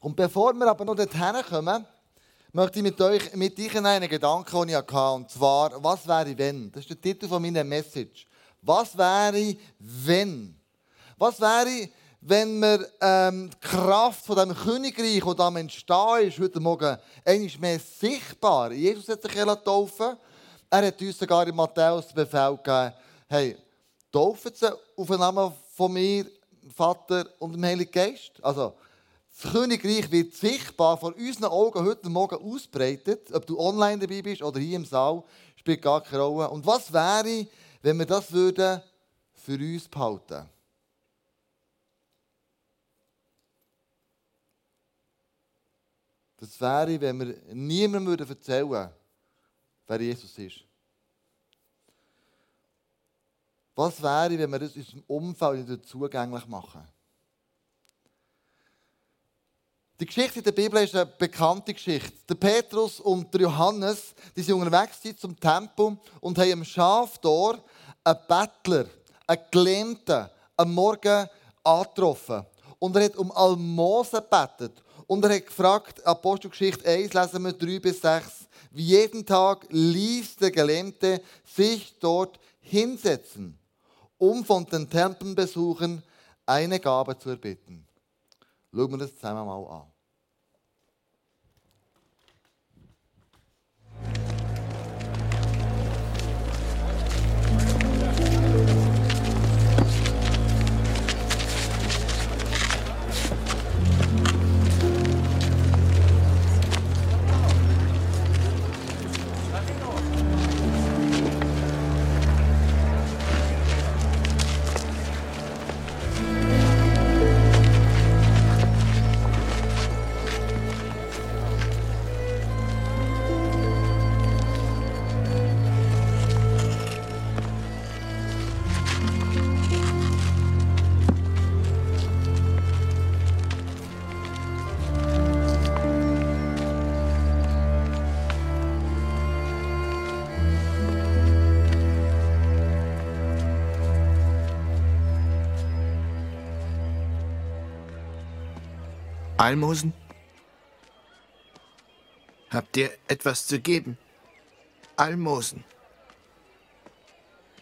Und bevor wir aber noch dorthin kommen, möchte ich mit euch mit euch einen Gedanken, den ich hatte. Und zwar, was wäre wenn? Das ist der Titel von meiner Message. Was wäre wenn? Was wäre, wenn wir ähm, die Kraft von dem Königreich, das am Entstehen ist, heute Morgen einmal mehr sichtbar. Jesus hat sich taufen Er hat uns sogar in Matthäus Befehl gegeben, hey, taufen sie auf den Namen von mir, Vater und dem Heiligen Geist. Also, das Königreich wird sichtbar vor unseren Augen heute Morgen ausbreitet. Ob du online dabei bist oder hier im Saal, spielt gar keine Rolle. Und was wäre, wenn wir das würden für uns behalten? Das wäre, wenn wir niemandem erzählen würden, wer Jesus ist. Was wäre, wenn wir das unserem Umfeld nicht zugänglich machen? Die Geschichte in der Bibel ist eine bekannte Geschichte. Der Petrus und der Johannes, die sind unterwegs zum Tempel und haben im Schaftor einen Bettler, einen Gelähmten, am Morgen angetroffen. Und er hat um Almosen gebettet. Und er hat gefragt, Apostelgeschichte 1, lesen wir 3 bis 6, wie jeden Tag ließ der Gelähmte sich dort hinsetzen um von den Tempelbesuchen eine Gabe zu erbitten. Schauen wir das zusammen mal an. Almosen? Habt ihr etwas zu geben? Almosen.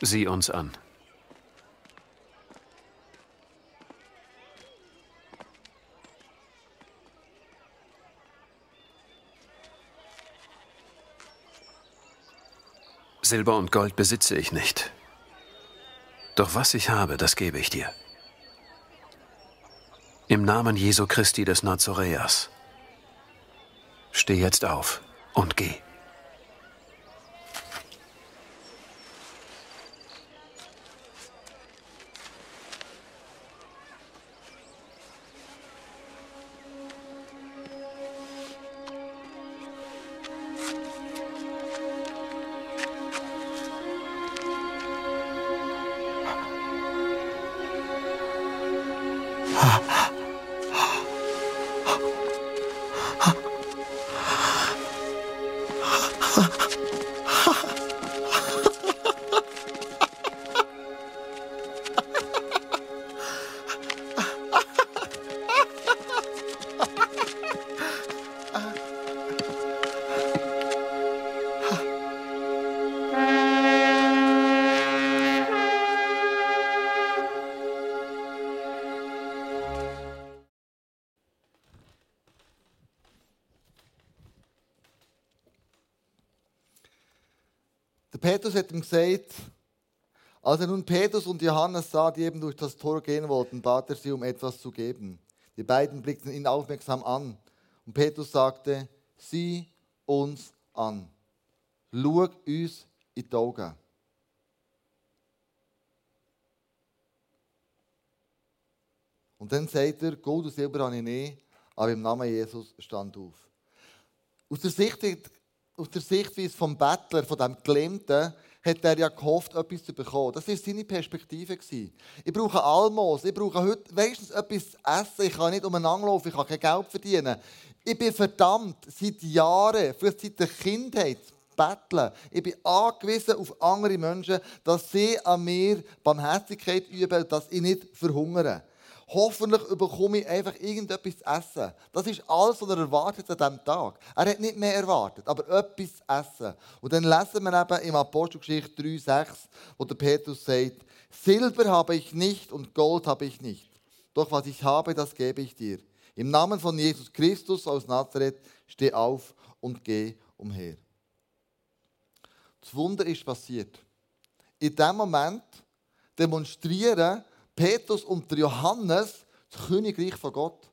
Sieh uns an. Silber und Gold besitze ich nicht. Doch was ich habe, das gebe ich dir. Im Namen Jesu Christi des Nazareas. Steh jetzt auf und geh. Petrus hat ihm gesagt, als er nun Petrus und Johannes sah, die eben durch das Tor gehen wollten, bat er sie, um etwas zu geben. Die beiden blickten ihn aufmerksam an. Und Petrus sagte, sieh uns an. Schau uns in die Augen. Und dann sagt er, Gold und Silber habe ich nicht, aber im Namen Jesus stand auf. Aus der Sicht aus der Sichtweise vom Bettler, von dem Gelähmten, hat er ja gehofft, etwas zu bekommen. Das war seine Perspektive. Ich brauche Almos, ich brauche heute wenigstens etwas zu essen, ich kann nicht umeinander laufen, ich kann kein Geld verdienen. Ich bin verdammt, seit Jahren, vielleicht seit der Kindheit, betteln. Ich bin angewiesen auf andere Menschen, dass sie an mir Barmherzigkeit üben, dass ich nicht verhungere. Hoffentlich bekomme ich einfach irgendetwas zu essen. Das ist alles, was er erwartet an diesem Tag. Er hat nicht mehr erwartet, aber etwas zu essen. Und dann lesen wir eben im Apostelgeschichte 3,6, wo der Petrus sagt, Silber habe ich nicht und Gold habe ich nicht. Doch was ich habe, das gebe ich dir. Im Namen von Jesus Christus aus Nazareth, steh auf und geh umher. Das Wunder ist passiert. In dem Moment demonstrieren Petrus und Johannes das Königreich von Gott.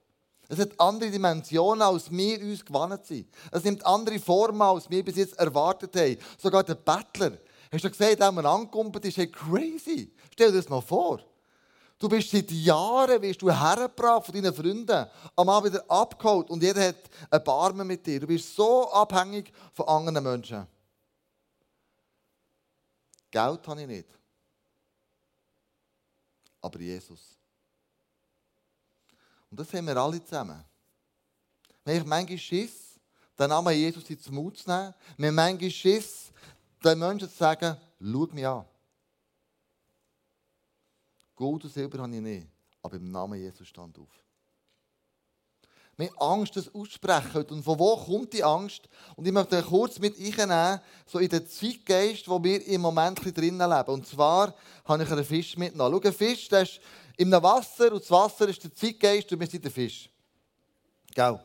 Es hat andere Dimensionen, als wir uns gewandt sind. Es nimmt andere Formen, als wir bis jetzt erwartet haben. Sogar der Bettler. Hast du gesehen, als man angekommen ist, hey, crazy. Stell dir das mal vor. Du bist seit Jahren wirst du hergebracht von deinen Freunden, am Abend wieder abgeholt und jeder hat ein Barmen mit dir. Du bist so abhängig von anderen Menschen. Geld habe ich nicht aber Jesus. Und das haben wir alle zusammen. Wir haben manchmal Schiss, den Namen Jesus in den Mund zu nehmen. Wir haben manchmal Schiss, den Menschen zu sagen, schau mich an. Gold und Silber habe ich nicht, aber im Namen Jesus stand auf. Haben Angst, das aussprechen. Und von wo kommt die Angst? Und ich möchte kurz mit einnehmen, so in den Zeitgeist, wo wir im Moment drinnen leben. Und zwar habe ich einen Fisch mitgenommen. Schau, ein Fisch, der ist im Wasser und das Wasser ist der Zeitgeist und wir sind der Fisch. Gell?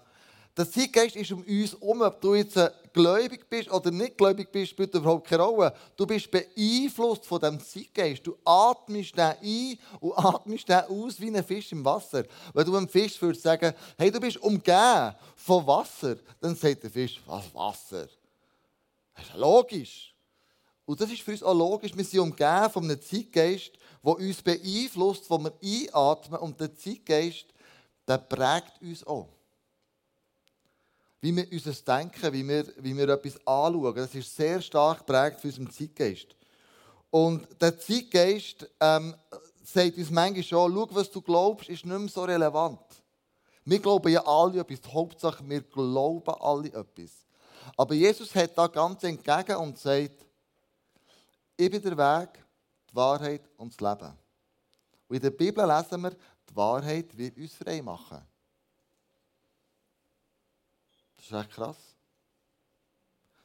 Der Zeitgeist ist um uns herum, ob du jetzt gläubig bist oder nicht gläubig bist, spielt überhaupt keine Rolle. Du bist beeinflusst von dem Zeitgeist. Du atmest den ein und atmest den aus wie ein Fisch im Wasser. Wenn du einem Fisch würdest sagen, hey, du bist umgeben von Wasser, dann sagt der Fisch, was Wasser? Das ist logisch. Und das ist für uns auch logisch. Wir sind umgeben von einem Zeitgeist, der uns beeinflusst, wo wir einatmen. Und der Zeitgeist, der prägt uns auch wie wir unser Denken, wie wir, wie wir etwas anschauen. Das ist sehr stark geprägt von unserem Zeitgeist. Und der Zeitgeist ähm, sagt uns manchmal schon, schau, was du glaubst, ist nicht mehr so relevant. Wir glauben ja alle etwas. Die Hauptsache, wir glauben alle etwas. Aber Jesus hat da ganz entgegen und sagt, ich bin der Weg, die Wahrheit und das Leben. Und in der Bibel lesen wir, die Wahrheit wird uns frei machen. Das ist echt krass.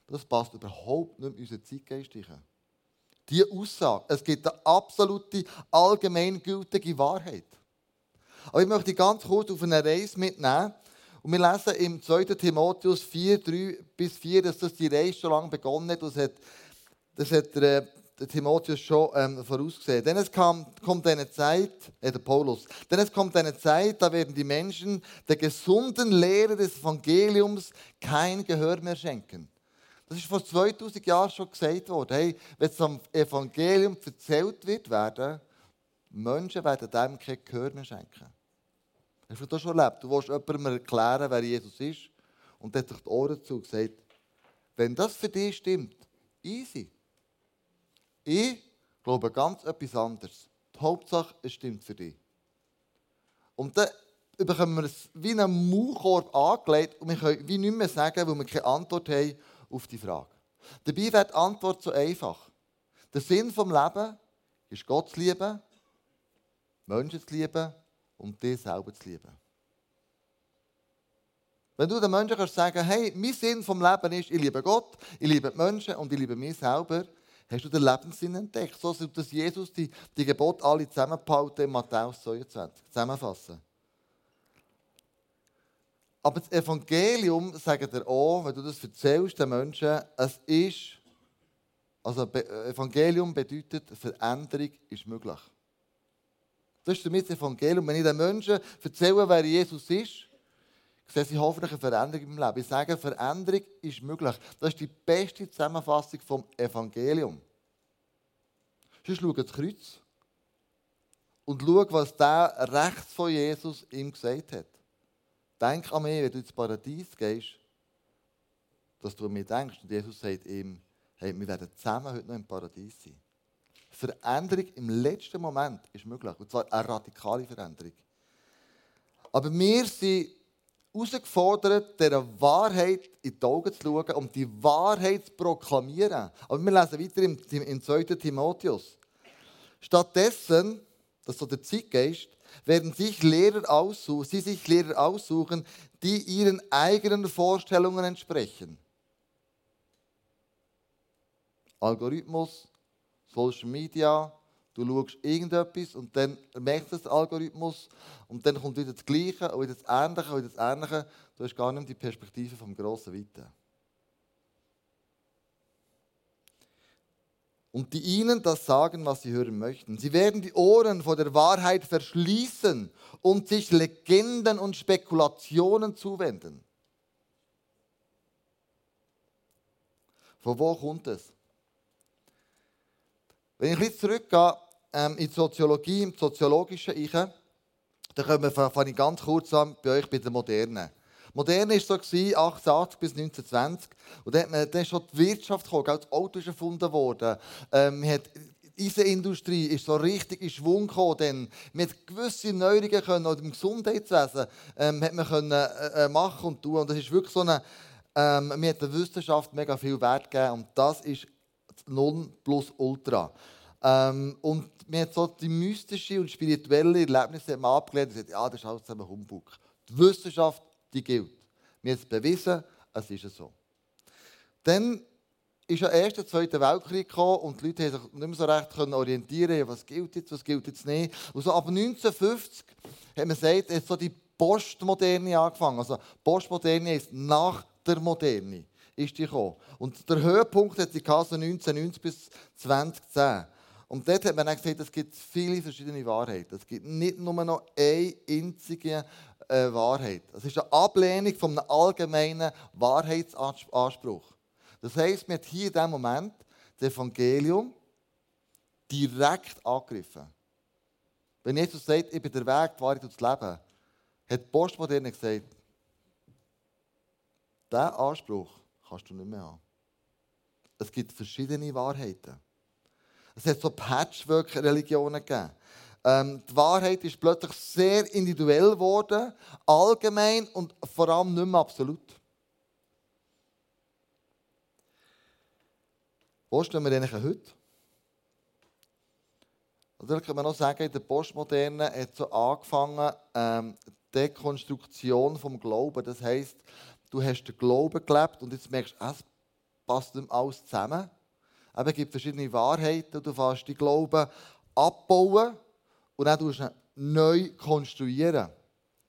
Das passt überhaupt nicht in unseren Zeitgeist Die Aussage, es gibt eine absolute, allgemeingültige Wahrheit. Aber ich möchte ganz kurz auf eine Reise mitnehmen. Und wir lesen im 2. Timotheus 4, 3 bis 4, dass das die Reise schon lange begonnen hat. Das hat, das hat Timotheus schon ähm, vorausgesehen. Denn es kam, kommt eine Zeit, äh, der Paulus, denn es kommt eine Zeit, da werden die Menschen der gesunden Lehre des Evangeliums kein Gehör mehr schenken. Das ist vor 2000 Jahren schon gesagt worden. Hey, wenn es am Evangelium erzählt wird werden, Menschen werden dem kein Gehör mehr schenken. Hast du das schon erlebt? Du willst jemandem erklären, wer Jesus ist, und der hat sich die Ohren zu gesagt, wenn das für dich stimmt, easy. Ich glaube ganz etwas anderes. Die Hauptsache, es stimmt für dich. Und dann bekommen wir es wie einen Maulkorb angelegt und wir können wie nicht mehr sagen, weil wir keine Antwort haben auf die Frage. Dabei wird die Antwort so einfach. Der Sinn des Lebens ist Gott zu lieben, Menschen zu lieben und dich selber zu lieben. Wenn du den Menschen kannst sagen, hey, mein Sinn vom Leben ist, ich liebe Gott, ich liebe die Menschen und ich liebe mich selber, hast du den Lebenssinn entdeckt. So dass Jesus die, die Gebote alle zusammengehalten in Matthäus 22 zusammenfassen. Aber das Evangelium, sagt er auch, wenn du das erzählst den Menschen, es ist, also Evangelium bedeutet, Veränderung ist möglich. Das ist damit das Evangelium. Wenn ich den Menschen erzähle, wer Jesus ist, sehen sie hoffentlich eine Veränderung im Leben. Ich sage, Veränderung ist möglich. Das ist die beste Zusammenfassung vom Evangelium. Sonst schau das Kreuz und schau, was der rechts von Jesus ihm gesagt hat. Denk an mich, wenn du ins Paradies gehst, dass du an mich denkst. Und Jesus sagt ihm, hey, wir werden zusammen heute noch im Paradies sein. Veränderung im letzten Moment ist möglich. Und zwar eine radikale Veränderung. Aber wir sind herausgefordert, dieser Wahrheit in die Augen zu schauen und die Wahrheit zu proklamieren. Aber wir lesen weiter im, im 2. Timotheus. Stattdessen, das ist so der Zeitgeist, werden sich Lehrer aussuchen, sie sich Lehrer aussuchen, die ihren eigenen Vorstellungen entsprechen. Algorithmus, Social Media, du schaust irgendetwas und dann merkst du den Algorithmus und dann kommt wieder das Gleiche und wieder das Ähnliche und wieder das Ähnliche. Du hast gar nicht die Perspektive vom grossen Weiten. und die ihnen das sagen, was sie hören möchten. Sie werden die Ohren vor der Wahrheit verschließen und sich Legenden und Spekulationen zuwenden. Von wo kommt es? Wenn ich jetzt zurückgehe ähm, in die Soziologie, im soziologischen Ich, dann fange ich ganz kurz an bei euch bei der Modernen. Modern war so 1880 bis 1920. Und dann, dann schon die Wirtschaft gekommen, das Auto ist erfunden worden. Ähm, hat die Eisenindustrie ist so richtig in Schwung gekommen. Dann. Man hat gewisse Neuerungen können, auch im Gesundheitswesen ähm, hat man können, äh, äh, machen und tun. Und das ist wirklich so eine, ähm, man hat der Wissenschaft mega viel Wert gegeben. Und das ist Non plus Ultra. Ähm, und man hat so die mystische und spirituelle Erlebnisse abgelehnt und gesagt, ja, das ist alles zusammen Humbug. Die Wissenschaft die gilt. Wir haben es bewiesen, es ist so. Dann ist ja erst der Zweite Weltkrieg gekommen und die Leute konnten sich nicht mehr so recht orientieren, was gilt jetzt, was gilt jetzt nicht. Und so ab 1950 hat man gesagt, hat so die Postmoderne angefangen. Also Postmoderne ist nach der Moderne ist die gekommen. Und der Höhepunkt hat sie so 1990 bis 2010. Und dort hat man dann gesagt, es gibt viele verschiedene Wahrheiten. Es gibt nicht nur noch eine einzige äh, Wahrheit. Es ist eine Ablehnung von einem allgemeinen Wahrheitsanspruch. Das heisst, man hat hier in diesem Moment das Evangelium direkt angegriffen. Wenn Jesus sagt, ich bin der Weg, die Wahrheit und das Leben, hat die Postmoderne gesagt, diesen Anspruch kannst du nicht mehr haben. Es gibt verschiedene Wahrheiten. Es hat so Patchwork-Religionen gegeben. Ähm, die Wahrheit ist plötzlich sehr individuell geworden, allgemein und vor allem nicht mehr absolut. Wo stehen wir eigentlich heute? Oder kann man noch sagen, in der Postmoderne hat so angefangen, ähm, Dekonstruktion vom Glauben. Das heisst, du hast den Glauben gelebt und jetzt merkst du, es passt nicht alles zusammen. Es gibt verschiedene Wahrheiten, du fährst die Glauben abbauen und dann tust du neu konstruieren.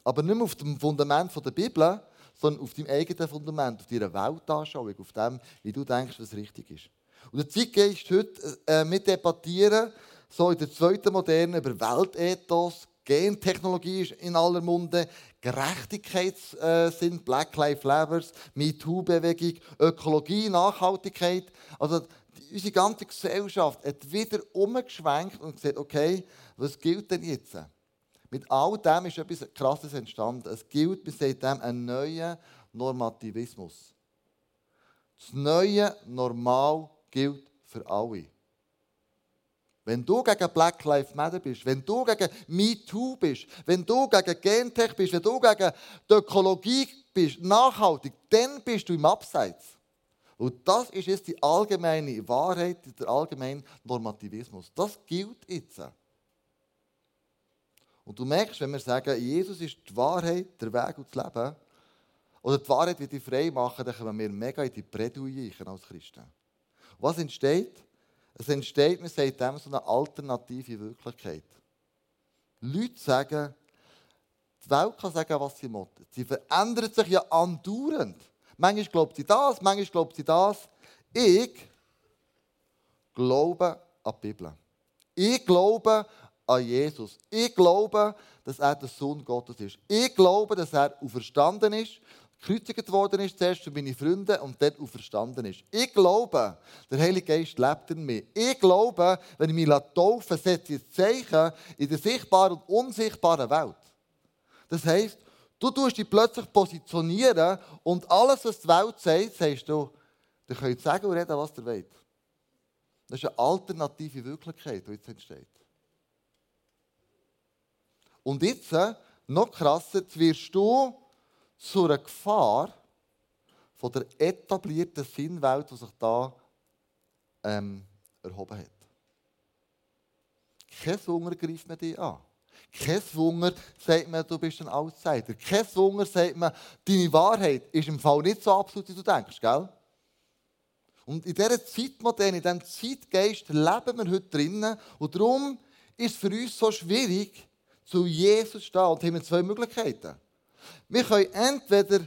Aber nicht mehr auf dem Fundament der Bibel, sondern auf deinem eigenen Fundament, auf deiner Weltanschauung, auf dem, wie du denkst, was richtig ist. Und der Zeitgeist heute äh, mit debattieren, so in der zweiten Moderne, über Weltethos, Gentechnologie ist in aller Munde, Gerechtigkeitssinn, äh, Black Lives Matter, MeToo-Bewegung, Ökologie, Nachhaltigkeit. Also unsere ganze Gesellschaft hat wieder umgeschwenkt und gesagt, okay, was gilt denn jetzt? Mit all dem ist etwas Krasses entstanden. Es gilt, bis seitdem, ein neuer Normativismus. Das neue Normal gilt für alle. Wenn du gegen Black Lives Matter bist, wenn du gegen MeToo bist, wenn du gegen Gentech bist, wenn du gegen die Ökologie bist, nachhaltig, dann bist du im Abseits. Und das ist jetzt die allgemeine Wahrheit, der allgemeine Normativismus. Das gilt jetzt. Und du merkst, wenn wir sagen, Jesus ist die Wahrheit, der Weg und das Leben, oder die Wahrheit wird dich frei machen, dann kommen wir mega in die Bredouille als Christen. Was entsteht? Es entsteht, man sagt dem, so eine alternative Wirklichkeit. Leute sagen, die Welt kann sagen, was sie will. Sie verändert sich ja andauernd. Manchmal glaubt sie das, manchmal glaubt sie das. Ich glaube an die Bibel. Ich glaube an Jesus. Ich glaube, dass er der Sohn Gottes ist. Ich glaube, dass er auferstanden ist, gekreuzigt worden ist, zuerst für meine Freunde und dann auferstanden ist. Ich glaube, der Heilige Geist lebt in mir. Ich glaube, wenn ich mich taufe, setze ich ein Zeichen in der sichtbaren und unsichtbaren Welt. Das heisst, du tust dich plötzlich positionieren und alles, was die Welt sagt, sagst du, ihr könnt sagen und reden, was ihr wollt. Das ist eine alternative Wirklichkeit, die jetzt entsteht. Und jetzt, äh, noch krasser, wirst du zu einer Gefahr von der etablierten Sinnwelt, die sich da ähm, erhoben hat. Kein Hunger greift mehr dich an. Kein Wunder sagt man, du bist ein Outsider. Kein Wunder sagt man, deine Wahrheit ist im Fall nicht so absolut, wie du denkst, gell? Und in dieser Zeitmoderne, in diesem Zeitgeist leben wir heute drinnen. Und darum ist es für uns so schwierig, zu Jesus zu stehen. Und haben wir zwei Möglichkeiten. Wir können entweder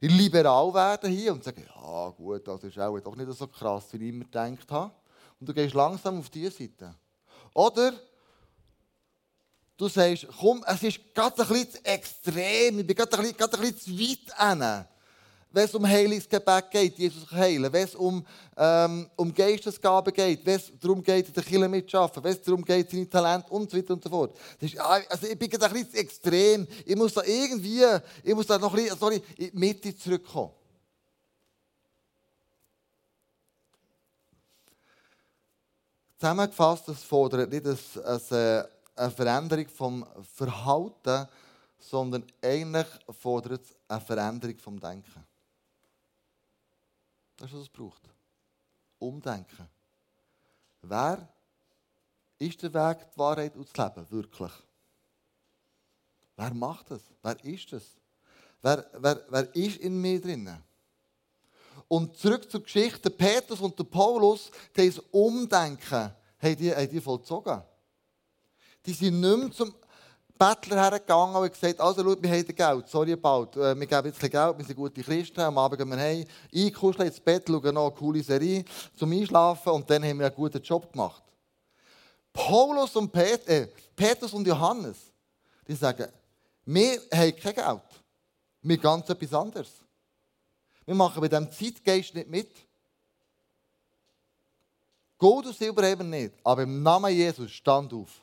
liberal werden hier und sagen, ja gut, das ist auch doch nicht so krass, wie ich immer gedacht habe. Und du gehst langsam auf diese Seite. Oder du sagst, komm, es ist gerade ein bisschen zu extrem, ich bin gerade ein bisschen, gerade ein bisschen zu weit hin. Wenn es um Heilungsgebet geht, Jesus heilen, wenn es um, ähm, um Geistesgaben geht, wenn es darum geht, in der Kirche mitzuarbeiten, wenn es darum geht, seine Talente und so weiter und so fort. Das ist, also ich bin gerade ein bisschen zu extrem. Ich muss da irgendwie, ich muss da noch ein bisschen sorry, in die Mitte zurückkommen. Zusammengefasst, das fordert nicht eine, eine Veränderung vom Verhalten, sondern eigentlich fordert es eine Veränderung vom Denken. Das ist, was es braucht. Umdenken. Wer ist der Weg, die Wahrheit und das Leben? Wirklich? Wer macht das? Wer ist das? Wer, wer, wer ist in mir drinnen? Und zurück zur Geschichte. Petrus und Paulus, dieses Umdenken, haben die, haben die vollzogen. Die sind nicht mehr zum Bettler hergegangen und gesagt, also schau, wir haben Geld, sorry bald, äh, wir geben jetzt Geld, wir sind gute Christen, am Abend gehen wir heim, einkuscheln ins Bett, schauen noch eine coole Serie zum Einschlafen und dann haben wir einen guten Job gemacht. Paulus und Pet äh, Petrus und Johannes, die sagen, wir haben kein Geld, wir ganz etwas anderes. Wir machen bei diesem Zeitgeist nicht mit. Gold und Silber wir nicht, aber im Namen Jesus stand auf.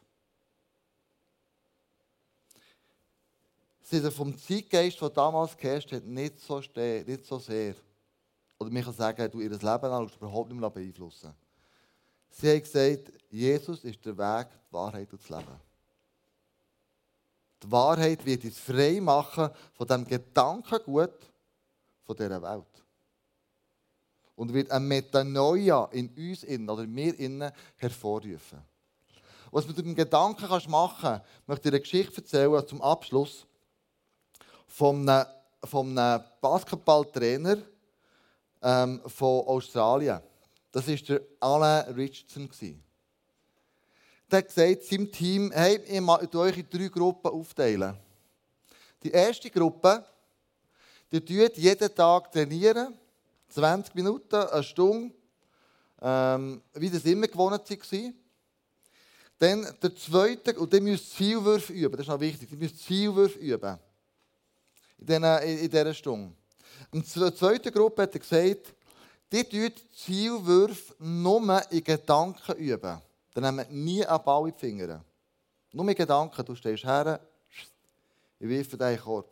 Sind vom Zeitgeist, der damals geherrscht hat, nicht so, nicht so sehr. Oder man kann sagen, du ihr Leben an überhaupt nicht mehr beeinflussen. Sie haben gesagt, Jesus ist der Weg, die Wahrheit und das Leben. Die Wahrheit wird uns frei machen von dem Gedankengut von dieser Welt. Und wird eine Metanoia in uns innen oder mir innen hervorrufen. Was du mit dem Gedanken machen kannst, möchte ich dir eine Geschichte erzählen zum Abschluss von einem, einem Basketballtrainer ähm, von Australien. Das war der Alain Richardson. Der hat gesagt seinem Team, hey, ich möchte euch in drei Gruppen aufteilen. Die erste Gruppe, die trainiert jeden Tag trainieren, 20 Minuten, eine Stunde, ähm, wie das immer gewohnt war. Dann der zweite, und die müssen Zielwürfe üben, das ist noch wichtig, die müssen Zielwürfe üben in dieser, Stunde. Und der zweiten Gruppe hat gesagt, die tun Zielwürfe nur in Gedanken üben. Dann nehmen nie einen Ball in die Finger. Nur in Gedanken. Du stehst her, ich wirfe deinen Korb.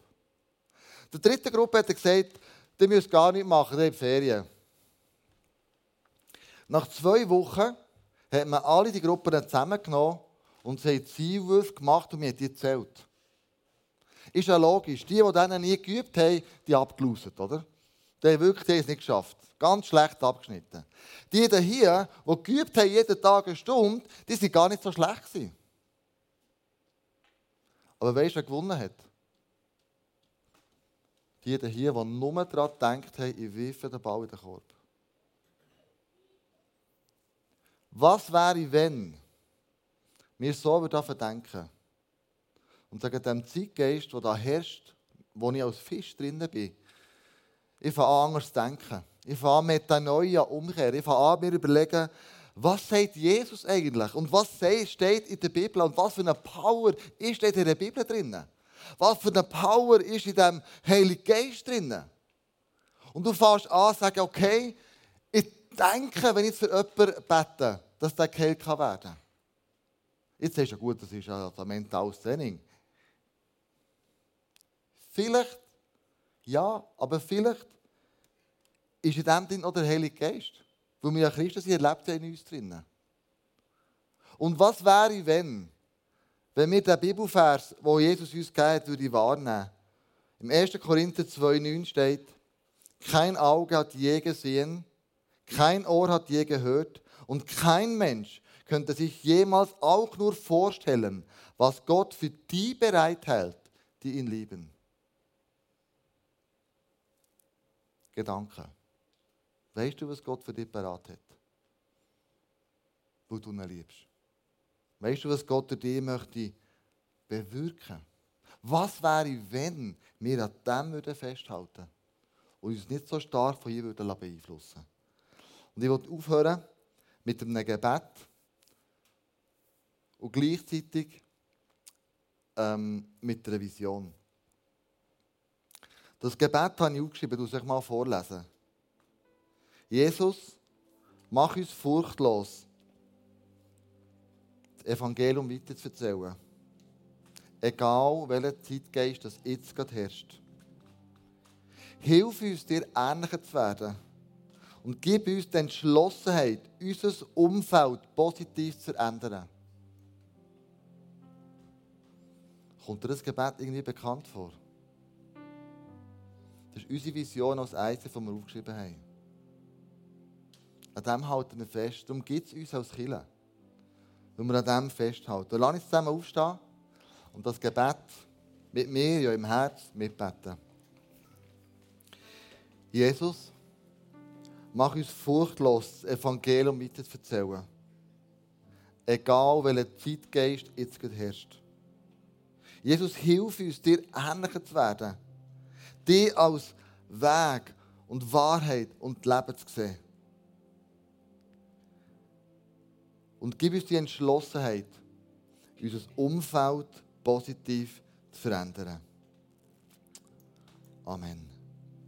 Der dritten Gruppe hat er gesagt, die müssen gar nicht machen, die haben Ferien. Nach zwei Wochen hat man alle die Gruppen zusammengenommen und sie haben Zielwürfe gemacht und mir die gezählt. Ist ja logisch. Die, die dann nie geübt haben, die abgelost, oder? Die haben wirklich die haben es nicht geschafft. Ganz schlecht abgeschnitten. Die hier, die geübt haben, jeden Tag eine Stunde, die sind gar nicht so schlecht gewesen. Aber weißt du, wer gewonnen hat? Die hier, die nur daran gedacht haben, ich wirfe den Ball in den Korb. Was wäre, wenn wir so davon denken und sagen, dem Zeitgeist, der da herrscht, wo ich als Fisch drin bin, ich fange an, anders zu denken. Ich fange an, mit der neuen Umkehr. Ich fange an, mir überlegen, was sagt Jesus eigentlich? Und was steht in der Bibel? Und was für eine Power ist in der Bibel drin? Was für eine Power ist in dem Heiligen Geist drin? Und du fängst an, zu sagen, okay, ich denke, wenn ich für jemanden bete, dass der geheilt werden kann. Jetzt ist ja gut, das ist ja ein mentales Training. Vielleicht, ja, aber vielleicht ist in dem Ding auch der Heilige Geist. Weil wir ja Christus sind, lebt er in uns drinnen. Und was wäre, wenn, wenn wir den Bibelvers, wo Jesus uns gegeben hat, würde wahrnehmen? Im 1. Korinther 2,9 steht, kein Auge hat je gesehen, kein Ohr hat je gehört und kein Mensch könnte sich jemals auch nur vorstellen, was Gott für die bereithält, die ihn lieben. Gedanke. Weißt du, was Gott für dich bereit hat? Wo du ihn liebst. Weißt du, was Gott durch dich möchte bewirken? Was wäre, wenn wir an dem festhalten würden und uns nicht so stark von beeinflussen würden? Und ich will aufhören mit einem Gebet und gleichzeitig ähm, mit einer Vision. Das Gebet habe ich aufgeschrieben, du soll mal vorlesen. Jesus, mach uns furchtlos, das Evangelium weiterzuerzählen. Egal, welcher Zeitgeist das jetzt gerade herrscht. Hilf uns, dir ähnlicher zu werden. Und gib uns die Entschlossenheit, unser Umfeld positiv zu verändern. Kommt dir das Gebet irgendwie bekannt vor? Das ist unsere Vision als Eisen, die wir aufgeschrieben haben. An dem halten wir fest. Darum gibt es uns als Killer. Wenn wir an dem festhalten. Lass uns zusammen aufstehen und das Gebet mit mir ja im Herz mitbeten. Jesus, mach uns furchtlos, das Evangelium weiter zu erzählen. Egal, welcher Zeitgeist jetzt herrscht. Jesus, hilf uns, dir ähnlicher zu werden. Dir als Weg und Wahrheit und Leben zu sehen. Und gib uns die Entschlossenheit, unser Umfeld positiv zu verändern. Amen.